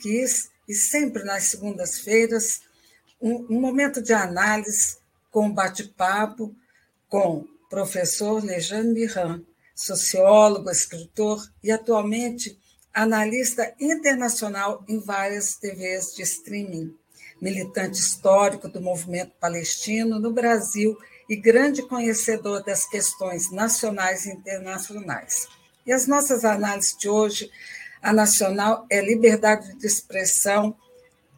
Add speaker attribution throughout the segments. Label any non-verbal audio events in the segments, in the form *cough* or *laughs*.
Speaker 1: Sarquis, e sempre nas segundas-feiras, um, um, momento de análise com bate-papo com professor Lejane Miran, sociólogo, escritor e atualmente analista internacional em várias TVs de streaming, militante histórico do movimento palestino no Brasil e grande conhecedor das questões nacionais e internacionais. E as nossas análises de hoje, a nacional é liberdade de expressão,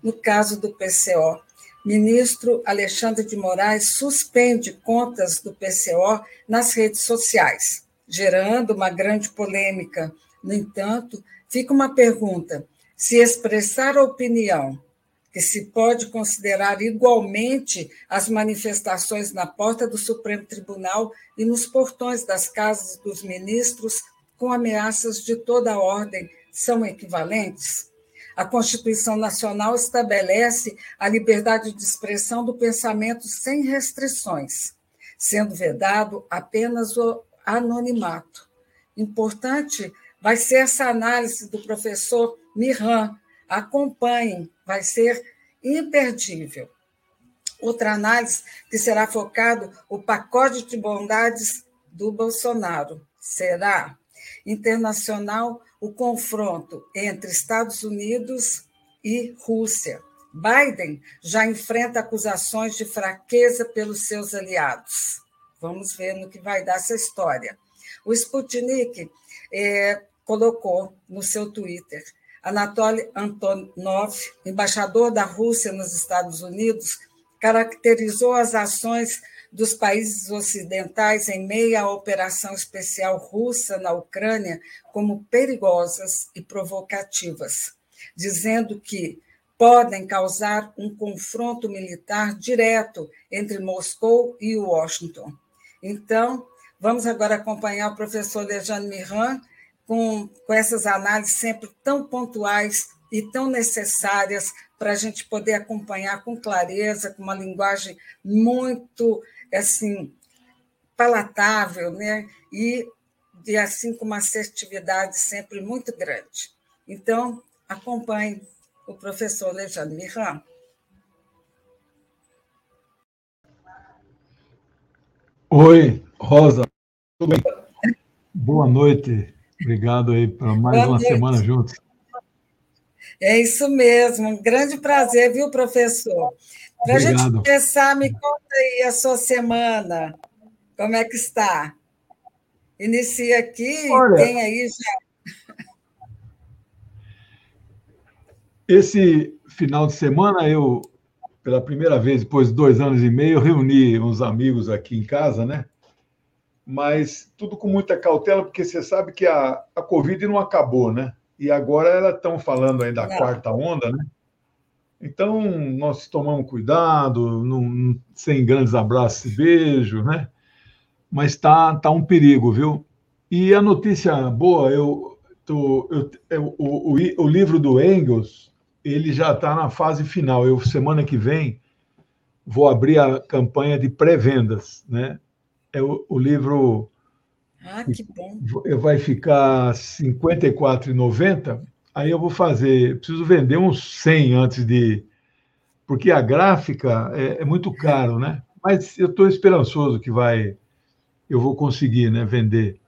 Speaker 1: no caso do PCO. Ministro Alexandre de Moraes suspende contas do PCO nas redes sociais, gerando uma grande polêmica. No entanto, fica uma pergunta: se expressar opinião que se pode considerar igualmente as manifestações na porta do Supremo Tribunal e nos portões das casas dos ministros com ameaças de toda ordem são equivalentes? A Constituição Nacional estabelece a liberdade de expressão do pensamento sem restrições, sendo vedado apenas o anonimato. Importante vai ser essa análise do professor Miran. Acompanhem, vai ser imperdível. Outra análise que será focado o pacote de bondades do Bolsonaro. Será internacional o confronto entre Estados Unidos e Rússia. Biden já enfrenta acusações de fraqueza pelos seus aliados. Vamos ver no que vai dar essa história. O Sputnik é, colocou no seu Twitter: Anatoly Antonov, embaixador da Rússia nos Estados Unidos, caracterizou as ações dos países ocidentais em meio à operação especial russa na Ucrânia como perigosas e provocativas, dizendo que podem causar um confronto militar direto entre Moscou e Washington. Então, vamos agora acompanhar o professor Lejane Miran com, com essas análises sempre tão pontuais e tão necessárias para a gente poder acompanhar com clareza, com uma linguagem muito assim palatável, né? E de assim com uma assertividade sempre muito grande. Então, acompanhe o professor Alexandre Miran.
Speaker 2: Oi, Rosa. Tudo bem? Boa noite. Obrigado aí por mais Boa uma noite. semana juntos.
Speaker 1: É isso mesmo, um grande prazer, viu, professor? Para a gente começar, me conta aí a sua semana. Como é que está? Inicia aqui Olha, tem aí já.
Speaker 2: Esse final de semana, eu, pela primeira vez, depois de dois anos e meio, reuni uns amigos aqui em casa, né? Mas tudo com muita cautela, porque você sabe que a, a Covid não acabou, né? E agora elas estão falando aí da não. quarta onda, né? Então, nós tomamos cuidado, não, sem grandes abraços e beijos, né? Mas tá, tá um perigo, viu? E a notícia boa, eu, tô, eu, eu o, o, o, livro do Engels, ele já está na fase final. Eu, semana que vem, vou abrir a campanha de pré-vendas, né? É o, o livro...
Speaker 1: Ah, que bom!
Speaker 2: Vai ficar R$ 54,90 aí eu vou fazer, preciso vender uns 100 antes de. Porque a gráfica é, é muito caro, né? Mas eu estou esperançoso que vai, eu vou conseguir né, vender.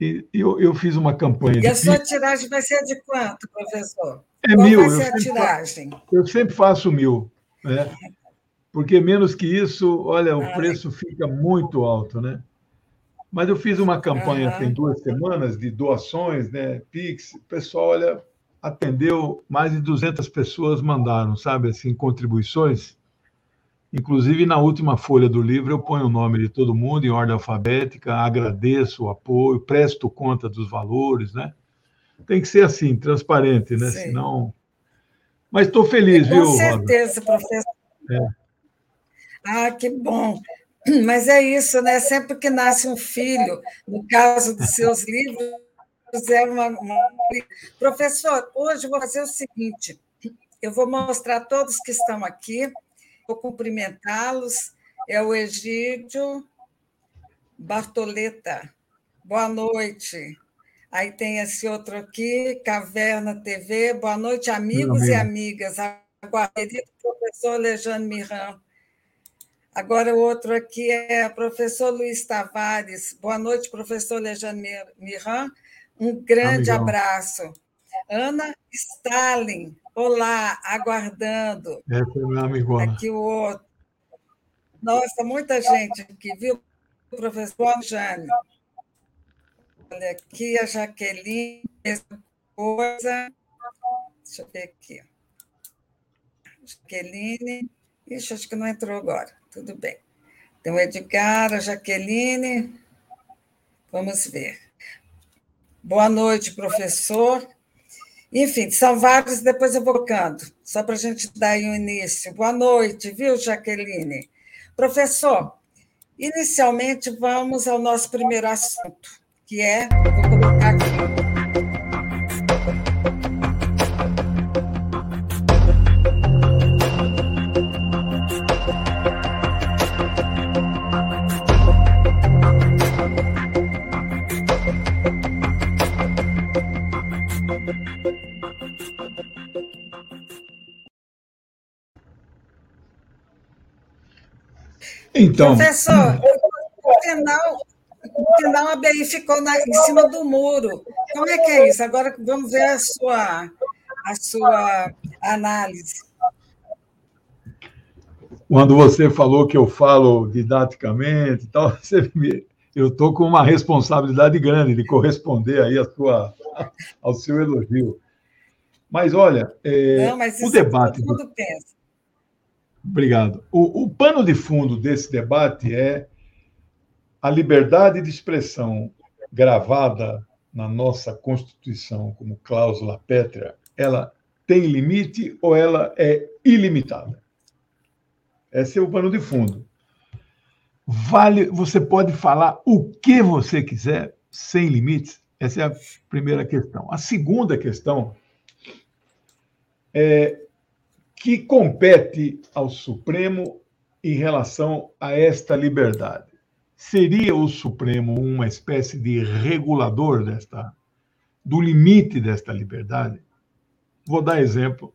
Speaker 2: E eu, eu fiz uma campanha.
Speaker 1: E a sua tiragem vai ser de quanto, professor?
Speaker 2: É Qual mil. Vai ser a tiragem? eu sempre faço mil. Né? *laughs* Porque menos que isso, olha, o preço fica muito alto, né? Mas eu fiz uma campanha uhum. tem duas semanas de doações, né? Pix. O pessoal, olha, atendeu, mais de 200 pessoas mandaram, sabe, assim, contribuições. Inclusive, na última folha do livro, eu ponho o nome de todo mundo em ordem alfabética, agradeço o apoio, presto conta dos valores, né? Tem que ser assim, transparente, né? Sim. Senão. Mas estou feliz,
Speaker 1: Com
Speaker 2: viu?
Speaker 1: Com certeza, Rosa? professor. É. Ah, que bom. *clears throat* Mas é isso, né? Sempre que nasce um filho, no caso dos seus livros, é uma, uma... Professor, hoje vou fazer o seguinte: eu vou mostrar a todos que estão aqui, vou cumprimentá-los. É o Egídio Bartoleta. Boa noite. Aí tem esse outro aqui, Caverna TV. Boa noite, amigos e amigas. Querido professor Alexandre Miran. Agora o outro aqui é o professor Luiz Tavares. Boa noite, professor Alexandre Miran. Um grande Amigão. abraço. Ana Stalin, olá, aguardando.
Speaker 2: Essa é minha amigona.
Speaker 1: Aqui o outro. Nossa, muita gente aqui, viu, professor Jânio? Olha aqui a Jaqueline, mesma coisa. Deixa eu ver aqui. Jaqueline. Ixi, acho que não entrou agora. Tudo bem. Então, Edgar, a Jaqueline. Vamos ver. Boa noite, professor. Enfim, são vários, depois eu vou colocando, só para a gente dar aí um início. Boa noite, viu, Jaqueline? Professor, inicialmente vamos ao nosso primeiro assunto que é, vou colocar aqui.
Speaker 2: Então,
Speaker 1: professor, final final a BI ficou na, em cima do muro. Como é que é isso? Agora vamos ver a sua, a sua análise.
Speaker 2: Quando você falou que eu falo didaticamente e tal, *laughs* me, eu estou com uma responsabilidade grande de corresponder aí a sua, ao seu elogio. Mas olha, é, Não, mas o debate. Todo mundo pensa. Obrigado. O, o pano de fundo desse debate é a liberdade de expressão gravada na nossa Constituição como cláusula pétrea, ela tem limite ou ela é ilimitada? Esse é o pano de fundo. Vale, você pode falar o que você quiser sem limites? Essa é a primeira questão. A segunda questão é que compete ao Supremo em relação a esta liberdade. Seria o Supremo uma espécie de regulador desta do limite desta liberdade? Vou dar exemplo.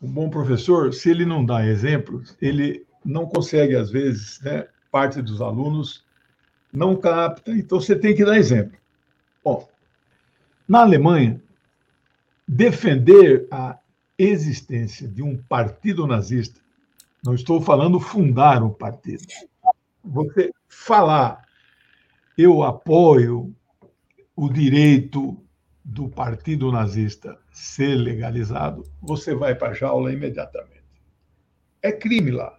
Speaker 2: Um bom professor, se ele não dá exemplos, ele não consegue às vezes, né? Parte dos alunos não capta, então você tem que dar exemplo. Bom, na Alemanha, defender a existência de um partido nazista, não estou falando fundar um partido, você falar eu apoio o direito do partido nazista ser legalizado, você vai para a jaula imediatamente. É crime lá.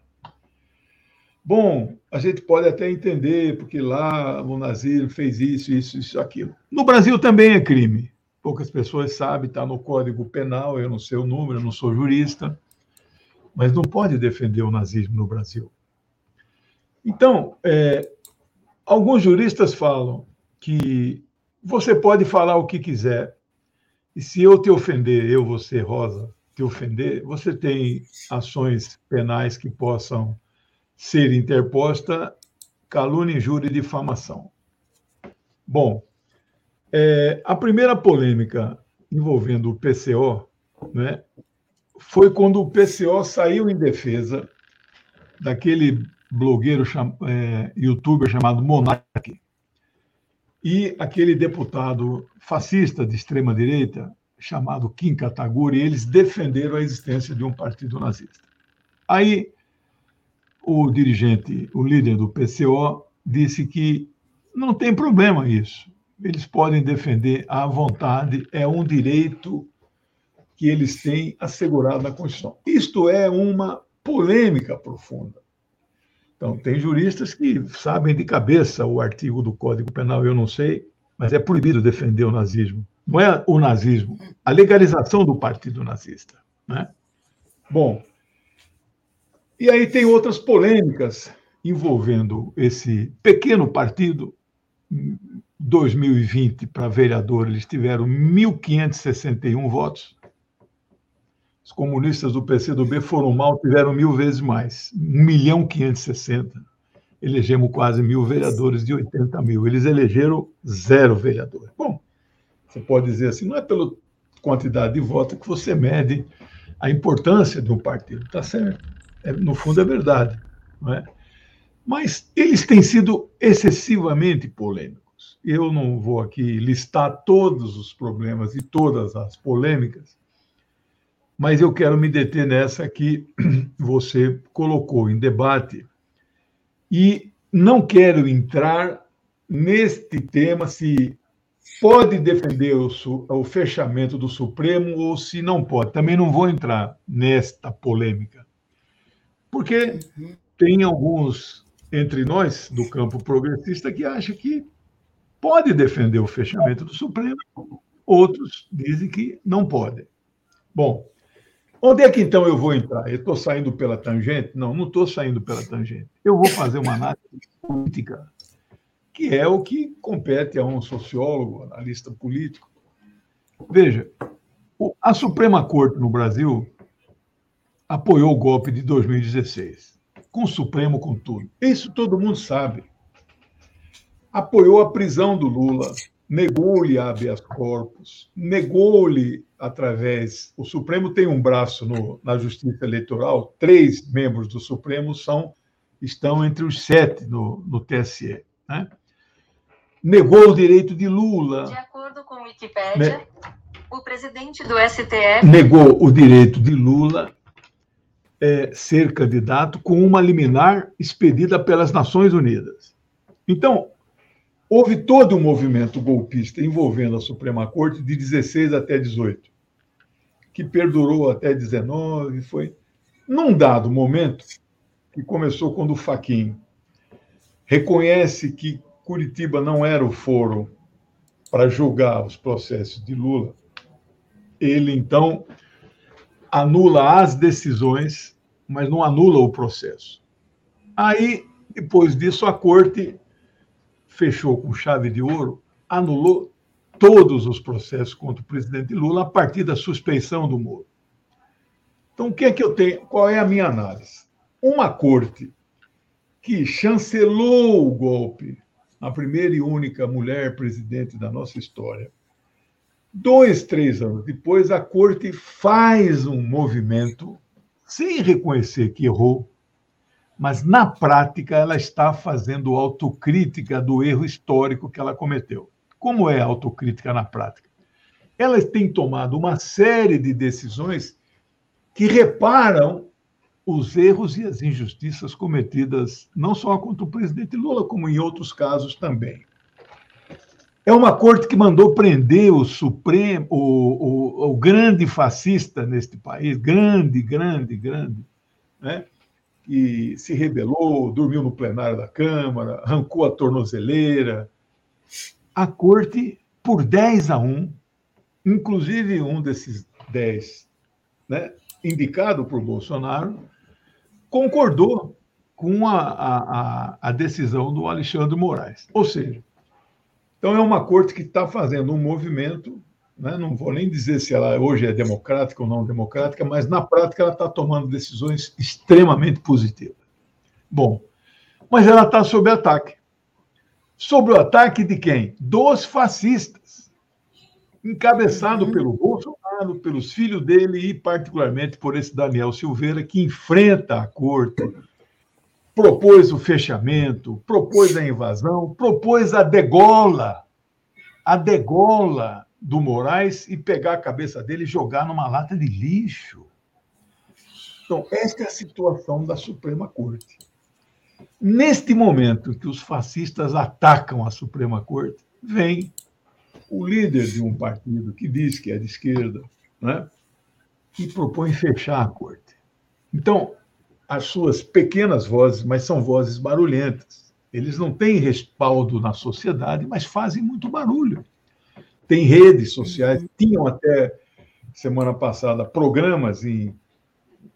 Speaker 2: Bom, a gente pode até entender, porque lá o nazismo fez isso, isso, isso, aquilo. No Brasil também é crime. Poucas pessoas sabem, está no Código Penal, eu não sei o número, eu não sou jurista, mas não pode defender o nazismo no Brasil. Então, é, alguns juristas falam que você pode falar o que quiser, e se eu te ofender, eu, você, Rosa, te ofender, você tem ações penais que possam ser interposta calúnia, injúria e difamação. Bom, é, a primeira polêmica envolvendo o PCO né, foi quando o PCO saiu em defesa daquele blogueiro, é, youtuber chamado Monark, e aquele deputado fascista de extrema-direita, chamado Kim Kataguri, eles defenderam a existência de um partido nazista. Aí, o dirigente, o líder do PCO, disse que não tem problema isso. Eles podem defender à vontade, é um direito que eles têm assegurado na Constituição. Isto é uma polêmica profunda. Então, tem juristas que sabem de cabeça o artigo do Código Penal, eu não sei, mas é proibido defender o nazismo. Não é o nazismo, a legalização do partido nazista. Né? Bom, e aí tem outras polêmicas envolvendo esse pequeno partido. Em 2020, para vereador, eles tiveram 1.561 votos. Os comunistas do PCdoB foram mal, tiveram mil vezes mais, 1 milhão 560. Elegemos quase mil vereadores de 80 mil. Eles elegeram zero vereador. Bom, Você pode dizer assim, não é pela quantidade de votos que você mede a importância de um partido. Está certo. É, no fundo, é verdade. Não é? Mas eles têm sido excessivamente polêmicos. Eu não vou aqui listar todos os problemas e todas as polêmicas, mas eu quero me deter nessa que *clears throat* você colocou em debate e não quero entrar neste tema se pode defender o, o, fechamento do Supremo ou se não pode. Também não vou entrar nesta polêmica, porque tem alguns entre nós do campo progressista que acham que pode defender o fechamento do Supremo, outros dizem que não pode. Bom, onde é que então eu vou entrar? Eu estou saindo pela tangente? Não, não estou saindo pela tangente. Eu vou fazer uma análise política que é o que compete a um sociólogo, analista político. Veja, a Suprema Corte no Brasil apoiou o golpe de 2016, com o Supremo, com tudo. Isso todo mundo sabe. Apoiou a prisão do Lula, negou-lhe habeas corpus, negou-lhe através. O Supremo tem um braço no, na Justiça Eleitoral, três membros do Supremo são estão entre os sete no, no TSE. Né? negou o direito de Lula.
Speaker 3: De acordo com o Wikipédia, né? o presidente do STF.
Speaker 2: Negou o direito de Lula é, ser candidato com uma liminar expedida pelas Nações Unidas. Então, houve todo um movimento golpista envolvendo a Suprema Corte de 16 até 18, que perdurou até 19, foi num dado momento que começou quando o Faquin reconhece que Curitiba não era o foro para julgar os processos de Lula, ele então anula as decisões, mas não anula o processo. Aí, depois disso, a corte fechou com chave de ouro, anulou todos os processos contra o presidente Lula a partir da suspeição do Moro. Então, o que é que eu tenho? Qual é a minha análise? Uma corte que chancelou o golpe a primeira e única mulher presidente da nossa história. Dois, três anos depois, a corte faz um movimento sem reconhecer que errou, mas na prática ela está fazendo autocrítica do erro histórico que ela cometeu. Como é a autocrítica na prática? Ela tem tomado uma série de decisões que reparam os erros e as injustiças cometidas não só contra o presidente Lula, como em outros casos também. É uma corte que mandou prender o Supremo, o, o, o grande fascista neste país, grande, grande, grande, né? Que se rebelou, dormiu no plenário da Câmara, arrancou a tornozeleira. A corte, por 10 a 1, inclusive um desses 10, né, indicado por Bolsonaro, concordou com a, a, a decisão do Alexandre Moraes. Ou seja, então é uma corte que está fazendo um movimento, né? não vou nem dizer se ela hoje é democrática ou não democrática, mas na prática ela está tomando decisões extremamente positivas. Bom, mas ela está sob ataque. Sob o ataque de quem? Dos fascistas, encabeçado pelo Bolsonaro pelos filhos dele e, particularmente, por esse Daniel Silveira, que enfrenta a corte, propôs o fechamento, propôs a invasão, propôs a degola, a degola do Moraes e pegar a cabeça dele e jogar numa lata de lixo. Então, esta é a situação da Suprema Corte. Neste momento que os fascistas atacam a Suprema Corte, vem o líder de um partido que diz que é de esquerda, né, que propõe fechar a corte. Então, as suas pequenas vozes, mas são vozes barulhentas. Eles não têm respaldo na sociedade, mas fazem muito barulho. Tem redes sociais, tinham até semana passada programas em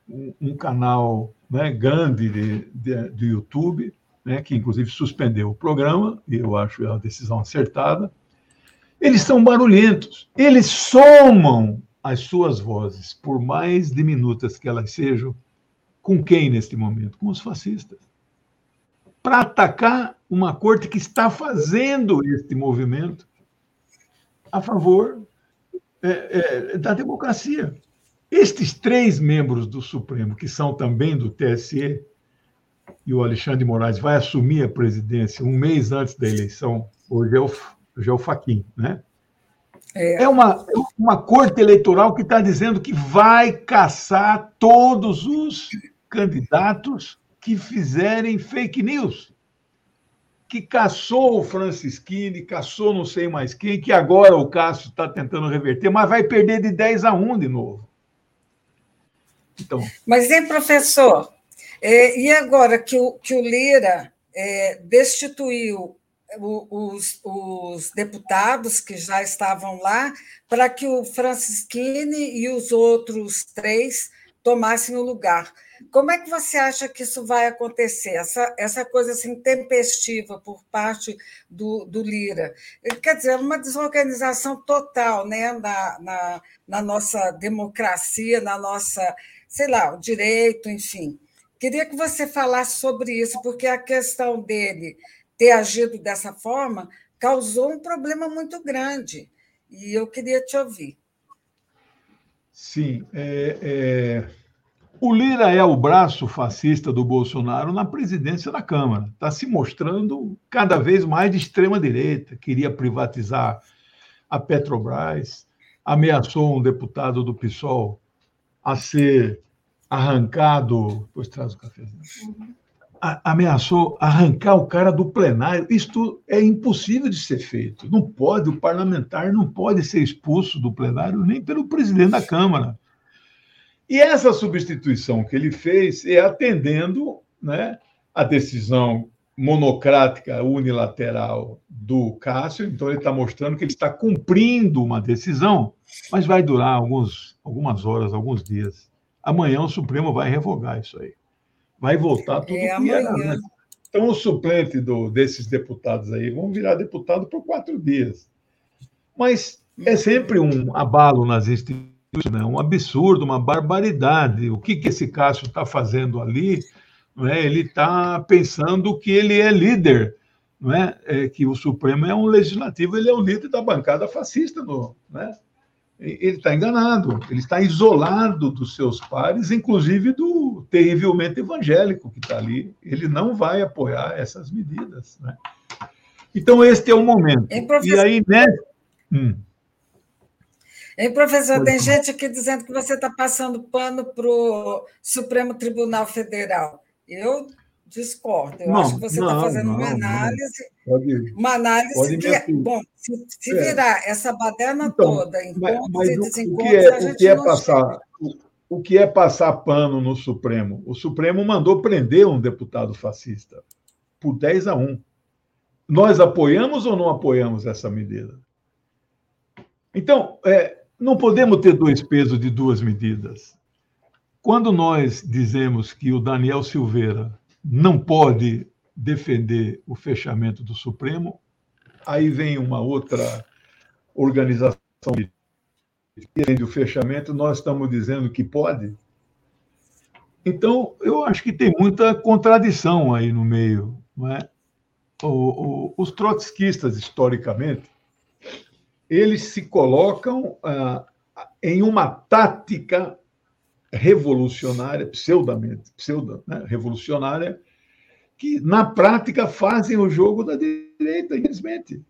Speaker 2: um, um canal né, grande de, de, de YouTube, né, que inclusive suspendeu o programa, e eu acho é uma decisão acertada. Eles são barulhentos, eles somam as suas vozes, por mais diminutas que elas sejam, com quem neste momento? Com os fascistas. Para atacar uma corte que está fazendo este movimento a favor é, é, da democracia. Estes três membros do Supremo, que são também do TSE, e o Alexandre de Moraes vai assumir a presidência um mês antes da eleição, hoje é o, hoje é o né? É, é uma, uma corte eleitoral que está dizendo que vai caçar todos os candidatos que fizerem fake news. Que caçou o Francisquini, caçou não sei mais quem, que agora o Cássio está tentando reverter, mas vai perder de 10 a 1 de novo.
Speaker 1: Então... Mas, hein, professor? É, e agora que o, que o Lira é, destituiu os, os, deputados que já estavam lá para que o Francisquini e os outros três tomassem o lugar. Como é que você acha que isso vai acontecer? Essa, essa coisa assim tempestiva por parte do, do Lira. Quer dizer, uma desorganização total né, na, na, na nossa democracia, na nossa, sei lá, o direito, enfim. Queria que você falasse sobre isso, porque a questão dele ter agido dessa forma causou um problema muito grande. E eu queria te ouvir.
Speaker 2: Sim. É, é... O Lira é o braço fascista do Bolsonaro na presidência da Câmara. Está se mostrando cada vez mais de extrema-direita. Queria privatizar a Petrobras, ameaçou um deputado do PSOL a ser arrancado. Depois traz o cafezinho. Uhum ameaçou arrancar o cara do plenário. Isto é impossível de ser feito. Não pode, o parlamentar não pode ser expulso do plenário nem pelo presidente da Câmara. E essa substituição que ele fez é atendendo né, a decisão monocrática, unilateral do Cássio. Então, ele está mostrando que ele está cumprindo uma decisão, mas vai durar alguns, algumas horas, alguns dias. Amanhã o Supremo vai revogar isso aí vai voltar tudo é, que era. Né? Então, o suplente do, desses deputados aí vão virar deputado por quatro dias. Mas é sempre um abalo nas instituições, né? um absurdo, uma barbaridade. O que, que esse Cássio está fazendo ali? Não é? Ele está pensando que ele é líder, não é? é? que o Supremo é um legislativo, ele é o líder da bancada fascista. No, né? ele está enganado, ele está isolado dos seus pares, inclusive do terrivelmente evangélico que está ali. Ele não vai apoiar essas medidas. Né? Então, este é o momento.
Speaker 1: Hein, professor... E aí, né? Hum. Hein, professor, tem gente aqui dizendo que você está passando pano para o Supremo Tribunal Federal. Eu discordo. Eu não, acho que você está fazendo não, uma análise, pode, uma análise que, é, bom, se, se é. virar essa baderna então, toda em mas, mas e desencontros,
Speaker 2: o que é, o que é passar, o, o que é passar pano no Supremo? O Supremo mandou prender um deputado fascista por 10 a 1. Nós apoiamos ou não apoiamos essa medida? Então, é, não podemos ter dois pesos de duas medidas. Quando nós dizemos que o Daniel Silveira não pode defender o fechamento do Supremo. Aí vem uma outra organização que defende o fechamento, nós estamos dizendo que pode. Então, eu acho que tem muita contradição aí no meio. Não é? os trotskistas, historicamente, eles se colocam ah, em uma tática revolucionária, pseudamente, pseudo, né, revolucionária, que na prática fazem o jogo da direita, infelizmente.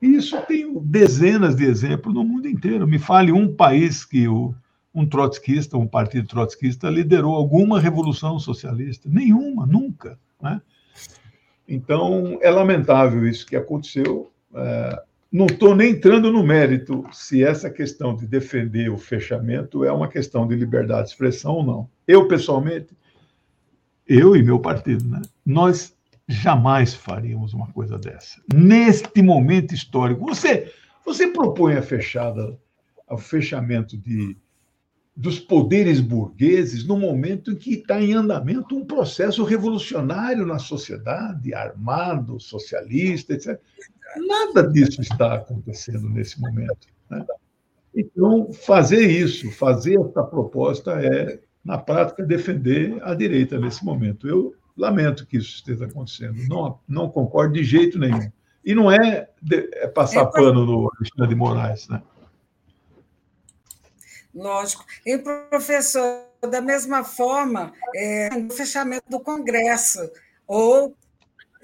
Speaker 2: E isso tem dezenas de exemplos no mundo inteiro. Me fale um país que o, um trotskista, um partido trotskista, liderou alguma revolução socialista. Nenhuma, nunca. Né? Então, é lamentável isso que aconteceu. É, não estou nem entrando no mérito se essa questão de defender o fechamento é uma questão de liberdade de expressão ou não. Eu, pessoalmente, eu e meu partido, né, nós jamais faríamos uma coisa dessa. Neste momento histórico, você, você propõe a fechada, o fechamento de, dos poderes burgueses no momento em que está em andamento um processo revolucionário na sociedade, armado, socialista, etc. Nada disso está acontecendo nesse momento. Né? Então, fazer isso, fazer essa proposta é, na prática, defender a direita nesse momento. Eu lamento que isso esteja acontecendo. Não, não concordo de jeito nenhum. E não é, de, é passar é, pano no Alexandre de Moraes, né?
Speaker 1: Lógico. E, professor, da mesma forma, é, o fechamento do Congresso, ou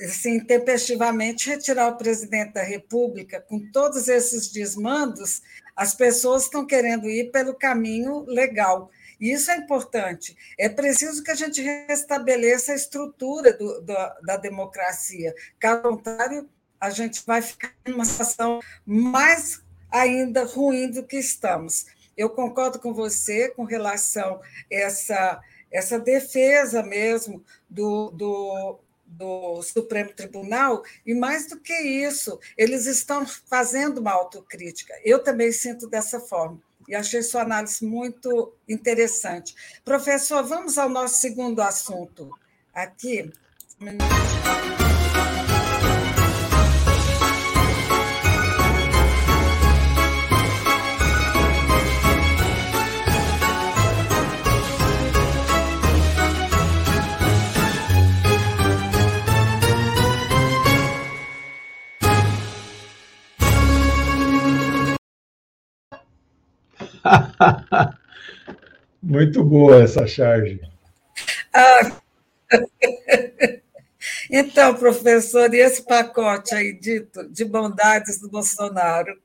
Speaker 1: assim, tempestivamente retirar o presidente da República, com todos esses desmandos, as pessoas estão querendo ir pelo caminho legal. E isso é importante. É preciso que a gente restabeleça a estrutura do, do, da democracia. Caso contrário, a gente vai ficar numa situação mais ainda ruim do que estamos. Eu concordo com você com relação a essa, essa defesa mesmo do, do, do Supremo Tribunal, e mais do que isso, eles estão fazendo uma autocrítica. Eu também sinto dessa forma. E achei sua análise muito interessante. Professor, vamos ao nosso segundo assunto aqui. *laughs*
Speaker 2: Muito boa essa charge. Ah. *laughs*
Speaker 1: Então, professor, e esse pacote aí dito de bondades do Bolsonaro?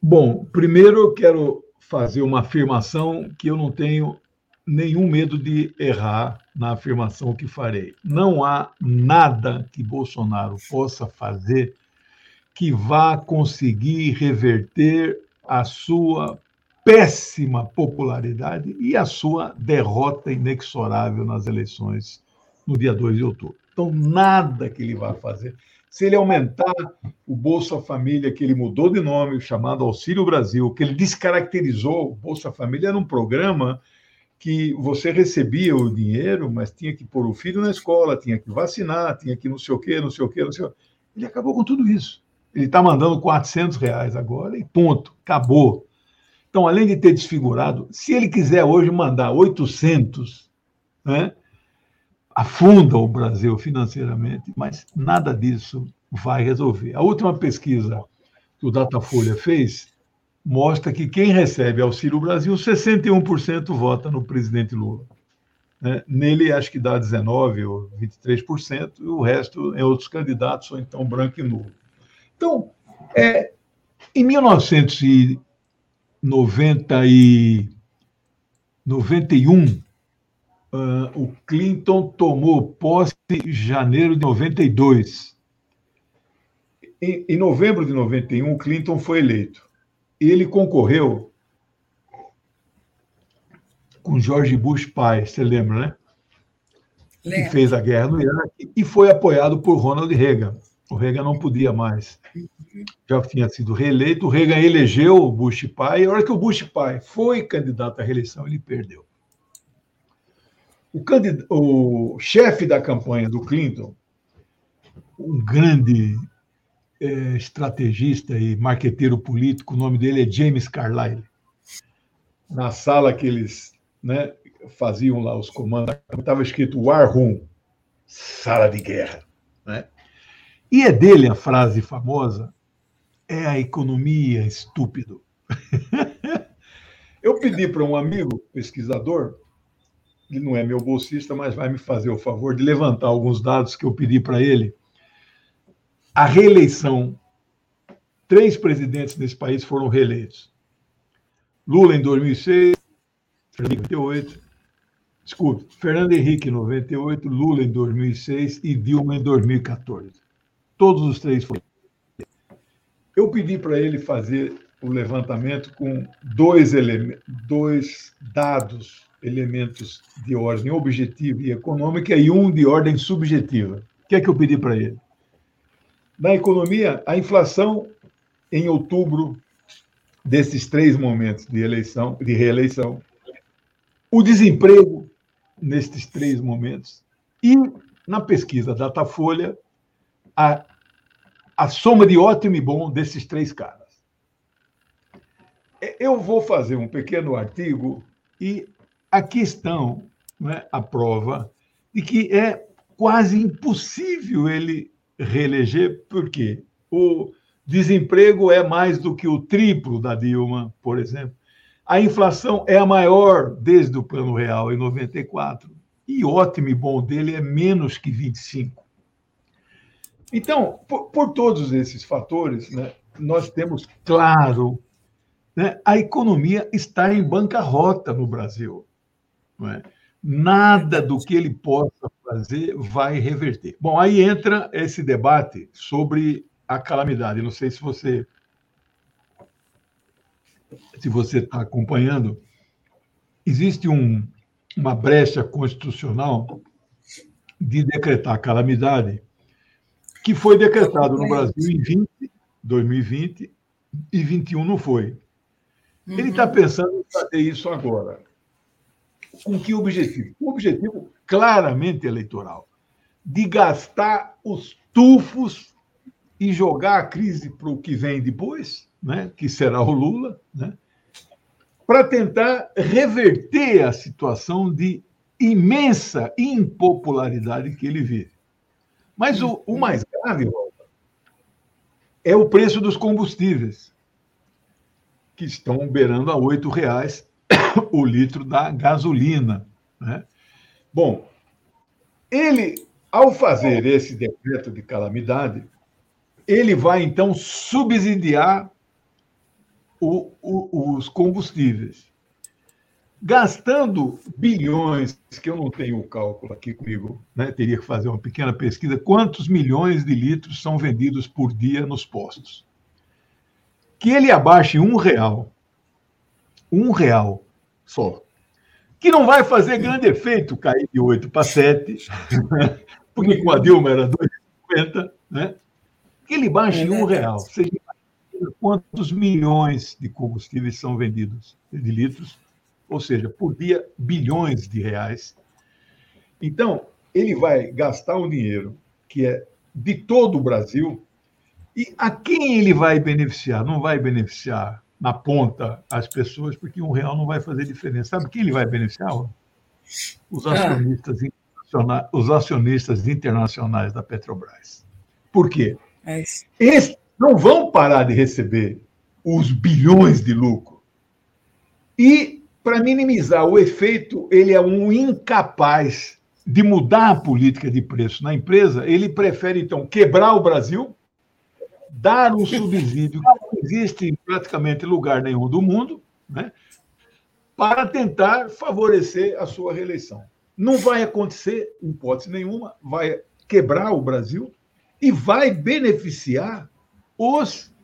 Speaker 2: Bom, primeiro eu quero fazer uma afirmação que eu não tenho nenhum medo de errar na afirmação que farei. Não há nada que Bolsonaro possa fazer que vá conseguir reverter a sua péssima popularidade e a sua derrota inexorável nas eleições no dia 2 de outubro. Então, nada que ele vá fazer. Se ele aumentar o Bolsa Família, que ele mudou de nome, chamado Auxílio Brasil, que ele descaracterizou, Bolsa Família era um programa que você recebia o dinheiro, mas tinha que pôr o filho na escola, tinha que vacinar, tinha que não sei o quê, não sei o quê, não sei o quê. Ele acabou com tudo isso. Ele está mandando 400 reais agora e ponto, acabou. Então, além de ter desfigurado, se ele quiser hoje mandar 800, né, afunda o Brasil financeiramente, mas nada disso vai resolver. A última pesquisa que o Datafolha fez mostra que quem recebe Auxílio Brasil, 61% vota no presidente Lula. Né? Nele, acho que dá 19% ou 23%, e o resto em outros candidatos, ou então branco e nulo. Então, é, em 1900 90 e 91, uh, ah, o Clinton tomou posse em janeiro de 92. Em, em novembro de 91, o Clinton foi eleito. Ele concorreu com George Bush pai, você lembra, né? Lembra. Que fez a guerra no Iraque e foi apoiado por Ronald Reagan. O Reagan não podia mais. Já tinha sido reeleito. O Reagan elegeu o Bush pai. E a hora que o Bush pai foi candidato à reeleição, ele perdeu. O, candid... o chefe da campanha do Clinton, um grande é, estrategista e marqueteiro político, o nome dele é James Carlyle. Na sala que eles né, faziam lá os comandos, estava escrito War Room, sala de guerra. Né? E é dele a frase famosa: é a economia, estúpido. *laughs* Eu pedi para um amigo pesquisador, ele não é meu bolsista, mas vai me fazer o favor de levantar alguns dados que eu pedi para ele. A reeleição, três presidentes nesse país foram reeleitos. Lula em 2006, Fernando em 98, desculpe, Fernando Henrique em 98, Lula em 2006 e Dilma em 2014. Todos os três foram. Eu pedi para ele fazer o levantamento com dois, dois dados, elementos de ordem objetiva e econômica e um de ordem subjetiva. O que é que eu pedi para ele? Na economia, a inflação em outubro desses três momentos de eleição, de reeleição, o desemprego nestes três momentos e na pesquisa Datafolha a, a soma de ótimo e bom desses três caras. Eu vou fazer um pequeno artigo e aqui estão né, a prova de que é quase impossível ele reeleger, porque o desemprego é mais do que o triplo da Dilma, por exemplo. A inflação é a maior desde o Plano Real, em 94. E ótimo e bom dele é menos que 25. Então, por, por todos esses fatores, né, nós temos claro né, a economia está em bancarrota no Brasil. É? Nada do que ele possa fazer vai reverter. Bom, aí entra esse debate sobre a calamidade. Não sei se você se você está acompanhando, existe um, uma brecha constitucional de decretar calamidade que foi decretado no Brasil em 20, 2020 e 21 não foi. Ele está uhum. pensando em fazer isso agora. Com que objetivo? Um objetivo claramente eleitoral de gastar os tufos e jogar a crise para o que vem depois, né, que será o Lula, né, para tentar reverter a situação de imensa impopularidade que ele vive. Mas o, o mais grave, é o preço dos combustíveis, que estão beirando a R$ reais *coughs* o litro da gasolina. Né? Bom, ele, ao fazer esse decreto de calamidade, ele vai então subsidiar o, o, os combustíveis. Gastando bilhões, que eu não tenho o cálculo aqui comigo, né? teria que fazer uma pequena pesquisa, quantos milhões de litros são vendidos por dia nos postos? Que ele abaixe um real, um real só, que não vai fazer grande efeito cair de 8 para 7, *laughs* porque com a Dilma era 2,50, né? Que ele baixe é um real. Seja, quantos milhões de combustíveis são vendidos, de litros, ou seja, por dia, bilhões de reais. Então, ele vai gastar um dinheiro que é de todo o Brasil, e a quem ele vai beneficiar? Não vai beneficiar na ponta as pessoas, porque um real não vai fazer diferença. Sabe quem ele vai beneficiar? Os ah. acionistas, ah. os acionistas internacionais da Petrobras. Por quê? É Esses não vão parar de receber os bilhões de lucro. E, para minimizar o efeito, ele é um incapaz de mudar a política de preço na empresa. Ele prefere, então, quebrar o Brasil, dar um subsídio que não existe em praticamente lugar nenhum do mundo, né, para tentar favorecer a sua reeleição. Não vai acontecer, em hipótese nenhuma, vai quebrar o Brasil e vai beneficiar os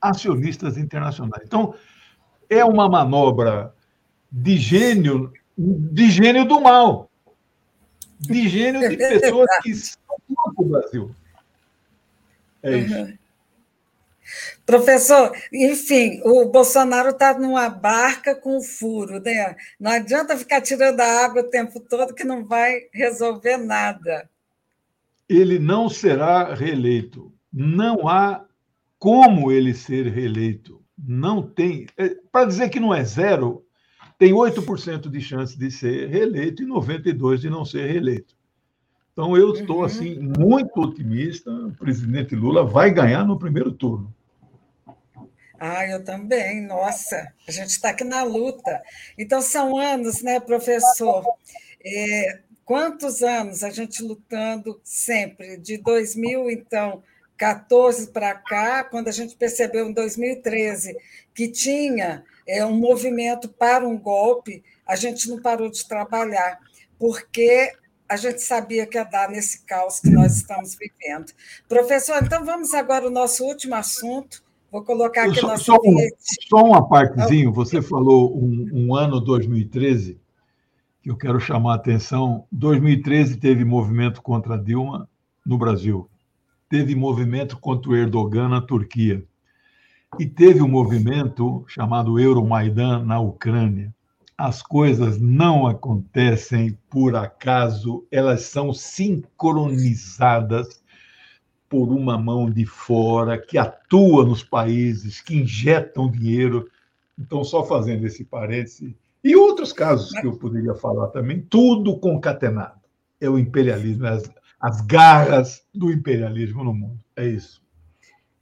Speaker 2: acionistas internacionais. Então, é uma manobra de gênio, de gênio do mal, de gênio de pessoas que são o Brasil. É isso. Uhum.
Speaker 1: Professor, enfim, o Bolsonaro está numa barca com furo, né? Não adianta ficar tirando a água o tempo todo que não vai resolver nada.
Speaker 2: Ele não será reeleito. Não há como ele ser reeleito. Não tem. É, Para dizer que não é zero, tem 8% de chance de ser reeleito e 92% de não ser reeleito. Então, eu estou uhum. assim muito otimista. O presidente Lula vai ganhar no primeiro turno.
Speaker 1: Ah, eu também. Nossa, a gente está aqui na luta. Então, são anos, né, professor? É, quantos anos a gente lutando sempre? De 2000, então, 14 para cá, quando a gente percebeu em 2013 que tinha é, um movimento para um golpe, a gente não parou de trabalhar, porque a gente sabia que ia dar nesse caos que nós estamos vivendo. Professor, então vamos agora ao nosso último assunto. Vou colocar aqui
Speaker 2: só, nosso só, um, só uma partezinho, você falou um, um ano 2013, que eu quero chamar a atenção. 2013 teve movimento contra Dilma no Brasil teve movimento contra o Erdogan na Turquia. E teve um movimento chamado Euromaidan na Ucrânia. As coisas não acontecem por acaso, elas são sincronizadas por uma mão de fora que atua nos países, que injetam dinheiro. Então, só fazendo esse parêntese. E outros casos que eu poderia falar também, tudo concatenado. É o imperialismo, é as garras do imperialismo no mundo. É isso.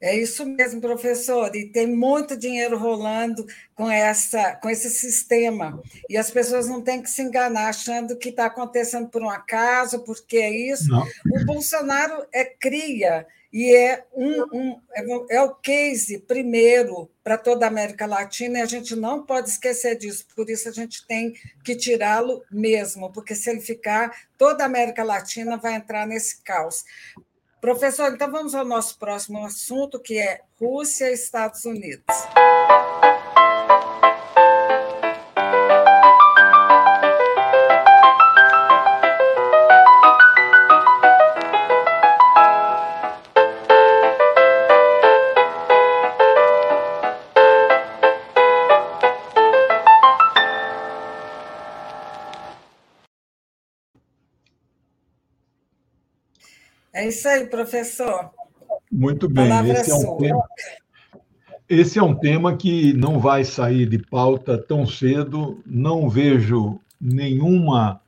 Speaker 1: É isso mesmo, professor. E tem muito dinheiro rolando com, essa, com esse sistema. E as pessoas não têm que se enganar achando que está acontecendo por um acaso, porque é isso. Não. O Bolsonaro é cria e é, um, um, é, é o case primeiro para toda a América Latina, e a gente não pode esquecer disso. Por isso a gente tem que tirá-lo mesmo, porque se ele ficar, toda a América Latina vai entrar nesse caos. Professor, então vamos ao nosso próximo assunto, que é Rússia e Estados Unidos. É isso aí, professor.
Speaker 2: Muito bem. Esse é, um tema, esse é um tema que não vai sair de pauta tão cedo. Não vejo nenhuma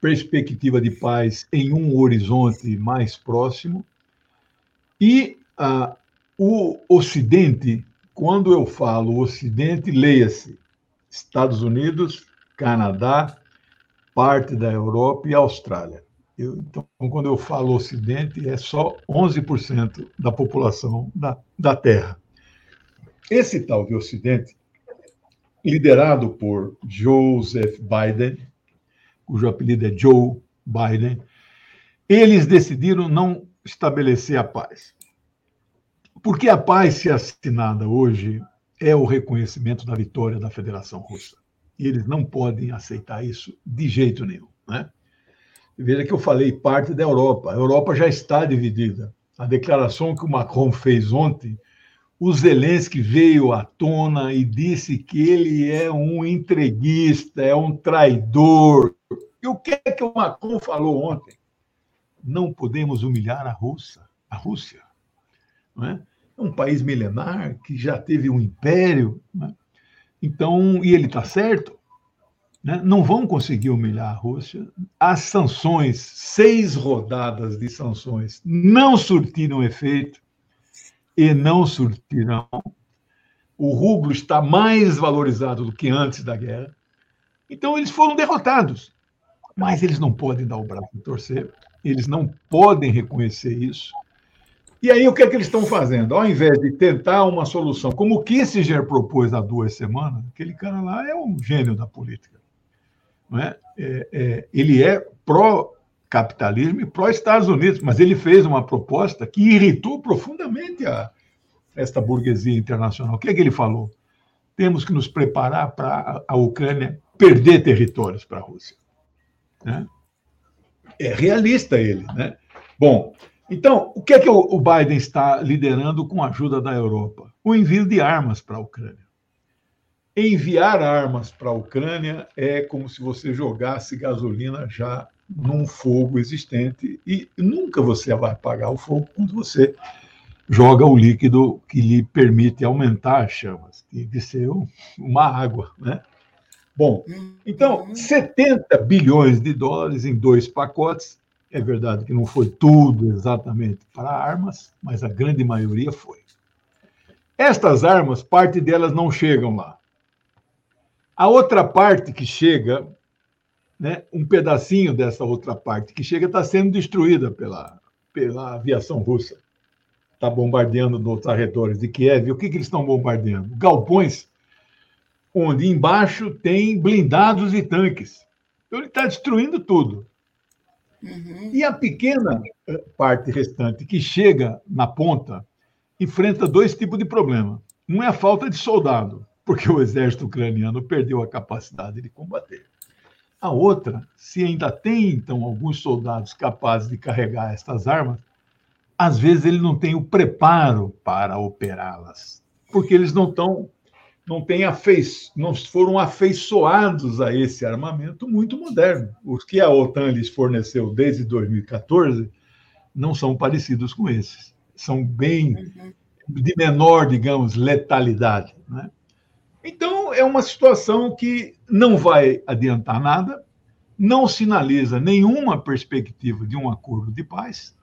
Speaker 2: perspectiva de paz em um horizonte mais próximo. E ah, o Ocidente, quando eu falo Ocidente, leia-se Estados Unidos, Canadá, parte da Europa e Austrália. Eu, então, quando eu falo Ocidente, é só 11% da população da, da Terra. Esse tal de Ocidente, liderado por Joseph Biden, cujo apelido é Joe Biden, eles decidiram não estabelecer a paz. Porque a paz, se assinada hoje, é o reconhecimento da vitória da Federação Russa. E eles não podem aceitar isso de jeito nenhum. Né? Veja que eu falei parte da Europa. A Europa já está dividida. A declaração que o Macron fez ontem, o Zelensky veio à tona e disse que ele é um entreguista, é um traidor. E o que é que o Macron falou ontem? Não podemos humilhar a Rússia. A Rússia não é? é um país milenar que já teve um império. É? Então, e ele está certo? Né, não vão conseguir humilhar a Rússia. As sanções, seis rodadas de sanções, não surtiram efeito e não surtirão. O rublo está mais valorizado do que antes da guerra. Então, eles foram derrotados. Mas eles não podem dar o braço a torcer, eles não podem reconhecer isso. E aí, o que é que eles estão fazendo? Ao invés de tentar uma solução, como o Kissinger propôs há duas semanas, aquele cara lá é um gênio da política é? É, é, ele é pró-capitalismo e pró-Estados Unidos, mas ele fez uma proposta que irritou profundamente a, esta burguesia internacional. O que é que ele falou? Temos que nos preparar para a Ucrânia perder territórios para a Rússia. Né? É realista ele. Né? Bom, então, o que é que o Biden está liderando com a ajuda da Europa? O envio de armas para a Ucrânia. Enviar armas para a Ucrânia é como se você jogasse gasolina já num fogo existente e nunca você vai apagar o fogo quando você joga o líquido que lhe permite aumentar as chamas. Tem que ser uma água, né? Bom, então, 70 bilhões de dólares em dois pacotes. É verdade que não foi tudo exatamente para armas, mas a grande maioria foi. Estas armas, parte delas não chegam lá. A outra parte que chega, né, um pedacinho dessa outra parte que chega está sendo destruída pela, pela aviação russa. Está bombardeando nos arredores de Kiev. O que, que eles estão bombardeando? Galpões, onde embaixo tem blindados e tanques. Então ele está destruindo tudo. Uhum. E a pequena eh, parte restante que chega na ponta enfrenta dois tipos de problema. Um é a falta de soldado porque o exército ucraniano perdeu a capacidade de combater. A outra, se ainda tem, então, alguns soldados capazes de carregar estas armas, às vezes ele não tem o preparo para operá-las, porque eles não estão, não têm afeiç, não foram afeiçoados a esse armamento muito moderno. Os que a OTAN lhes forneceu desde 2014 não são parecidos com esses, são bem uhum. de menor, digamos, letalidade, né? Então, é uma situação que não vai adiantar nada, não sinaliza nenhuma perspectiva de um acordo de paz.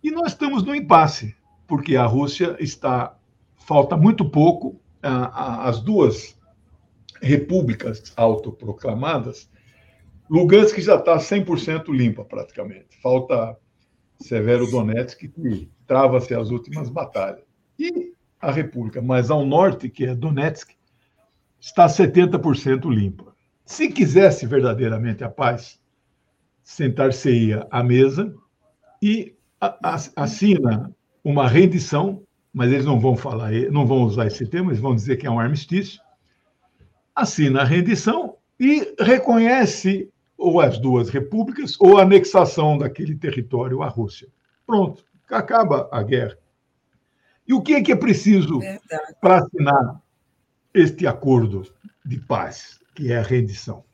Speaker 2: E nós estamos no impasse, porque a Rússia está. Falta muito pouco, as duas repúblicas autoproclamadas, Lugansk já está 100% limpa, praticamente. Falta Severo Donetsk, que trava-se as últimas batalhas. E a República mais ao norte, que é Donetsk, está 70% limpa. Se quisesse verdadeiramente a paz, sentar-se-ia à mesa e assina uma rendição, mas eles não vão falar, não vão usar esse termo, eles vão dizer que é um armistício. Assina a rendição e reconhece ou as duas repúblicas ou a anexação daquele território à Rússia. Pronto, acaba a guerra. E o que é que é preciso para assinar este acordo de paz, que é a rendição?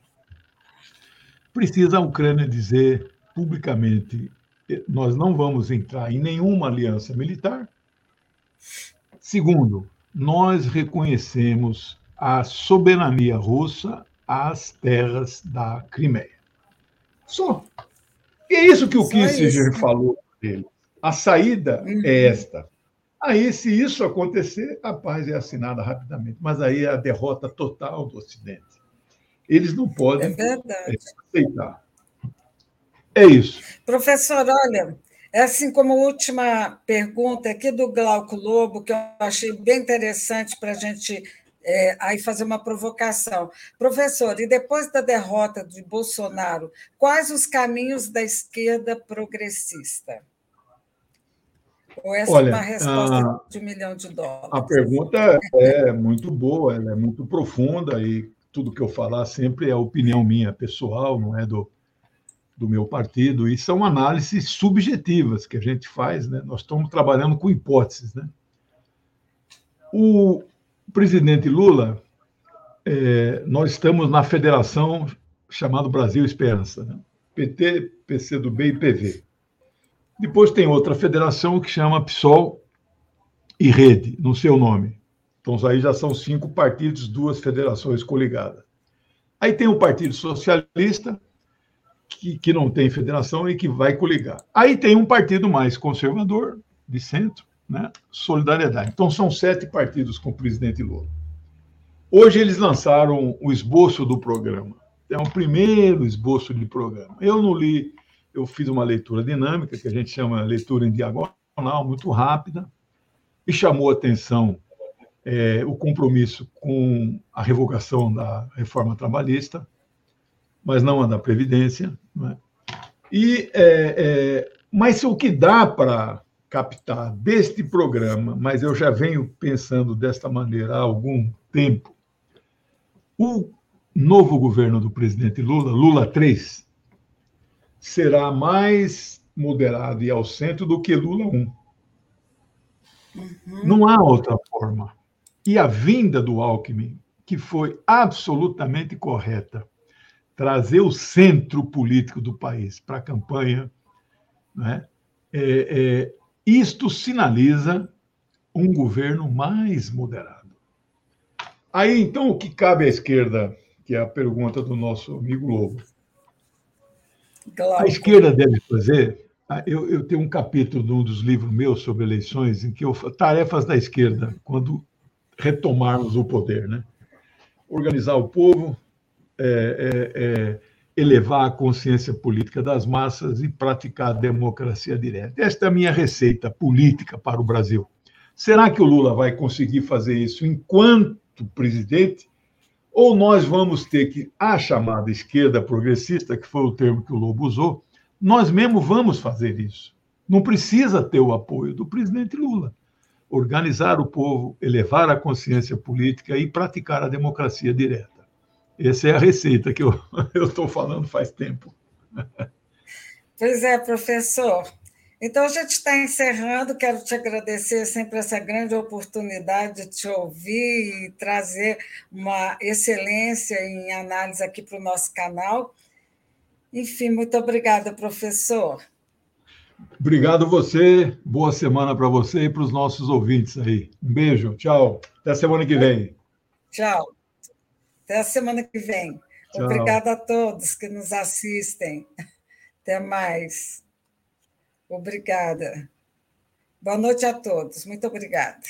Speaker 2: Precisa a Ucrânia dizer publicamente: nós não vamos entrar em nenhuma aliança militar. Segundo, nós reconhecemos a soberania russa às terras da Crimeia. Só. E é isso que o Só Kissinger isso. falou dele. A saída uhum. é esta. Aí, se isso acontecer, a paz é assinada rapidamente. Mas aí é a derrota total do Ocidente. Eles não podem é aceitar. É isso.
Speaker 1: Professor, olha, é assim como última pergunta aqui do Glauco Lobo, que eu achei bem interessante para a gente é, aí fazer uma provocação. Professor, e depois da derrota de Bolsonaro, quais os caminhos da esquerda progressista? Ou essa Olha, é uma resposta a, de um milhão de dólares?
Speaker 2: A pergunta é muito boa, ela é muito profunda e tudo que eu falar sempre é opinião minha pessoal, não é do, do meu partido, e são análises subjetivas que a gente faz, né? Nós estamos trabalhando com hipóteses, né? O presidente Lula, é, nós estamos na federação chamada Brasil Esperança, né? PT, PCdoB e PV. Depois tem outra federação que chama PSOL e Rede, no seu nome. Então, aí já são cinco partidos, duas federações coligadas. Aí tem o Partido Socialista, que, que não tem federação e que vai coligar. Aí tem um partido mais conservador, de centro, né? Solidariedade. Então, são sete partidos com o presidente Lula. Hoje eles lançaram o esboço do programa. É um primeiro esboço de programa. Eu não li eu fiz uma leitura dinâmica, que a gente chama leitura em diagonal, muito rápida, e chamou atenção é, o compromisso com a revogação da reforma trabalhista, mas não a da Previdência. Né? E, é, é, mas o que dá para captar deste programa, mas eu já venho pensando desta maneira há algum tempo, o novo governo do presidente Lula, Lula 3, será mais moderado e ao centro do que Lula 1. Uhum. Não há outra forma. E a vinda do Alckmin, que foi absolutamente correta, trazer o centro político do país para a campanha, né? é, é, isto sinaliza um governo mais moderado. Aí, então, o que cabe à esquerda, que é a pergunta do nosso amigo Lobo? Claro. A esquerda deve fazer. Ah, eu, eu, tenho um capítulo de um dos livros meus sobre eleições em que eu tarefas da esquerda quando retomarmos o poder, né? Organizar o povo, é, é, é, elevar a consciência política das massas e praticar a democracia direta. Esta é a minha receita política para o Brasil. Será que o Lula vai conseguir fazer isso enquanto presidente? Ou nós vamos ter que, a chamada esquerda progressista, que foi o termo que o Lobo usou, nós mesmo vamos fazer isso. Não precisa ter o apoio do presidente Lula. Organizar o povo, elevar a consciência política e praticar a democracia direta. Essa é a receita que eu *laughs* estou falando faz tempo.
Speaker 1: Pois é, professor. Então, a gente está encerrando. Quero te agradecer sempre essa grande oportunidade de te ouvir e trazer uma excelência em análise aqui para o nosso canal. Enfim, muito obrigada, professor.
Speaker 2: Obrigado você. Boa semana para você e para os nossos ouvintes aí. Um beijo. Tchau. Até semana que vem.
Speaker 1: Tchau. Até a semana que vem.
Speaker 2: Tchau.
Speaker 1: Obrigada a todos que nos assistem. Até mais. Obrigada. Boa noite a todos. Muito obrigada.